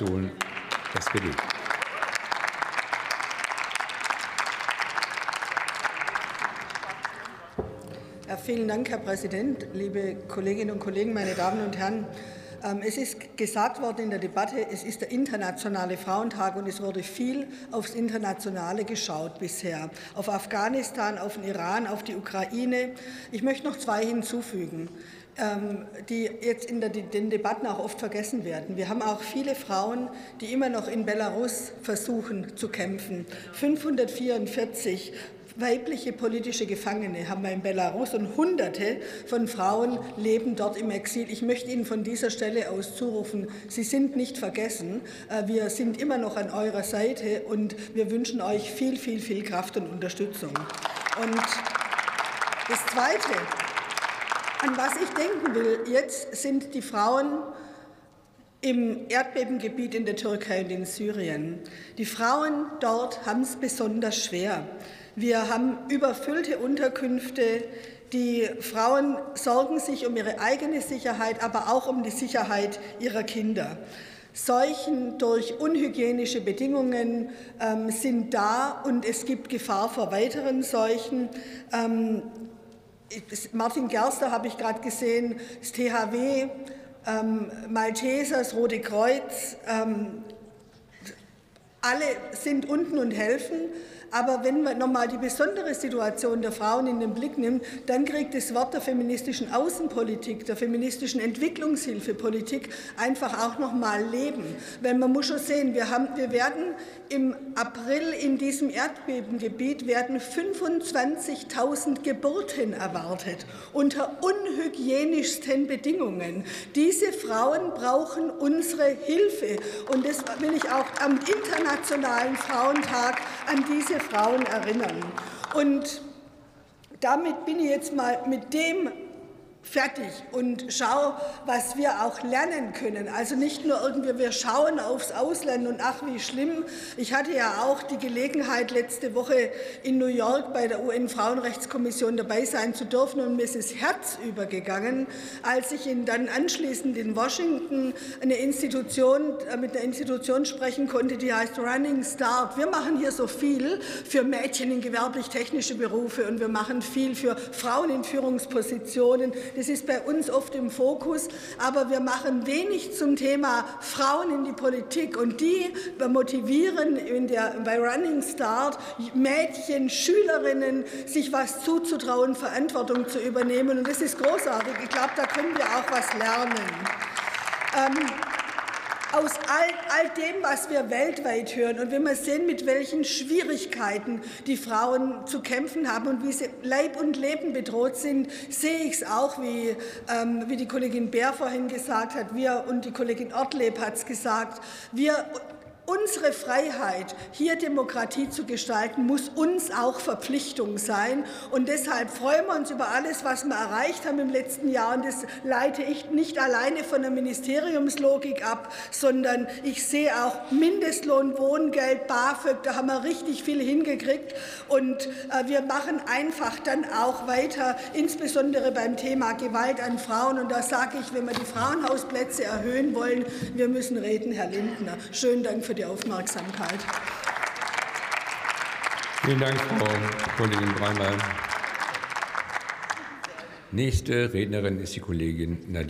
Fraktion belegt. Ja, vielen Dank, Herr Präsident, liebe Kolleginnen und Kollegen, meine Damen und Herren. Ähm, es ist gesagt worden in der Debatte, es ist der internationale Frauentag und es wurde viel aufs Internationale geschaut bisher. Auf Afghanistan, auf den Iran, auf die Ukraine. Ich möchte noch zwei hinzufügen ähm, die jetzt in den Debatten auch oft vergessen werden. Wir haben auch viele Frauen, die immer noch in Belarus versuchen zu kämpfen. 544 weibliche politische Gefangene haben wir in Belarus und Hunderte von Frauen leben dort im Exil. Ich möchte Ihnen von dieser Stelle aus zurufen, Sie sind nicht vergessen. Äh, wir sind immer noch an eurer Seite und wir wünschen euch viel, viel, viel Kraft und Unterstützung. Und das Zweite, an was ich denken will jetzt, sind die Frauen, im Erdbebengebiet in der Türkei und in Syrien. Die Frauen dort haben es besonders schwer. Wir haben überfüllte Unterkünfte. Die Frauen sorgen sich um ihre eigene Sicherheit, aber auch um die Sicherheit ihrer Kinder. Seuchen durch unhygienische Bedingungen ähm, sind da und es gibt Gefahr vor weiteren Seuchen. Ähm, Martin Gerster habe ich gerade gesehen, das THW, ähm, Malteser, das Rote Kreuz, ähm, alle sind unten und helfen. Aber wenn man nochmal die besondere Situation der Frauen in den Blick nimmt, dann kriegt das Wort der feministischen Außenpolitik, der feministischen Entwicklungshilfepolitik einfach auch nochmal Leben. Weil man muss schon sehen, wir, haben, wir werden im April in diesem Erdbebengebiet werden 25.000 Geburten erwartet unter unhygienischsten Bedingungen. Diese Frauen brauchen unsere Hilfe und das will ich auch am Internationalen Frauentag an diese Frauen erinnern. Und damit bin ich jetzt mal mit dem fertig und schau, was wir auch lernen können. Also nicht nur irgendwie, wir schauen aufs Ausland und ach, wie schlimm. Ich hatte ja auch die Gelegenheit, letzte Woche in New York bei der UN-Frauenrechtskommission dabei sein zu dürfen und mir ist das Herz übergegangen, als ich in, dann anschließend in Washington eine Institution, äh, mit einer Institution sprechen konnte, die heißt Running Start. Wir machen hier so viel für Mädchen in gewerblich-technische Berufe und wir machen viel für Frauen in Führungspositionen. Das ist bei uns oft im Fokus, aber wir machen wenig zum Thema Frauen in die Politik und die motivieren in der, bei Running Start Mädchen, Schülerinnen, sich was zuzutrauen, Verantwortung zu übernehmen und das ist großartig. Ich glaube, da können wir auch was lernen. Ähm, aus all, all dem, was wir weltweit hören und wenn wir sehen, mit welchen Schwierigkeiten die Frauen zu kämpfen haben und wie sie Leib und Leben bedroht sind, sehe ich es auch, wie, ähm, wie die Kollegin Bär vorhin gesagt hat, wir und die Kollegin Ortleb hat es gesagt, wir Unsere Freiheit, hier Demokratie zu gestalten, muss uns auch Verpflichtung sein. Und deshalb freuen wir uns über alles, was wir erreicht haben im letzten Jahr. Und das leite ich nicht alleine von der Ministeriumslogik ab, sondern ich sehe auch Mindestlohn, Wohngeld, BAföG, da haben wir richtig viel hingekriegt. Und äh, wir machen einfach dann auch weiter, insbesondere beim Thema Gewalt an Frauen. Und da sage ich, wenn wir die Frauenhausplätze erhöhen wollen, wir müssen reden, Herr Lindner. Schönen Dank für die die Aufmerksamkeit. Vielen Dank, Frau Kollegin Breimann. Nächste Rednerin ist die Kollegin Nadine.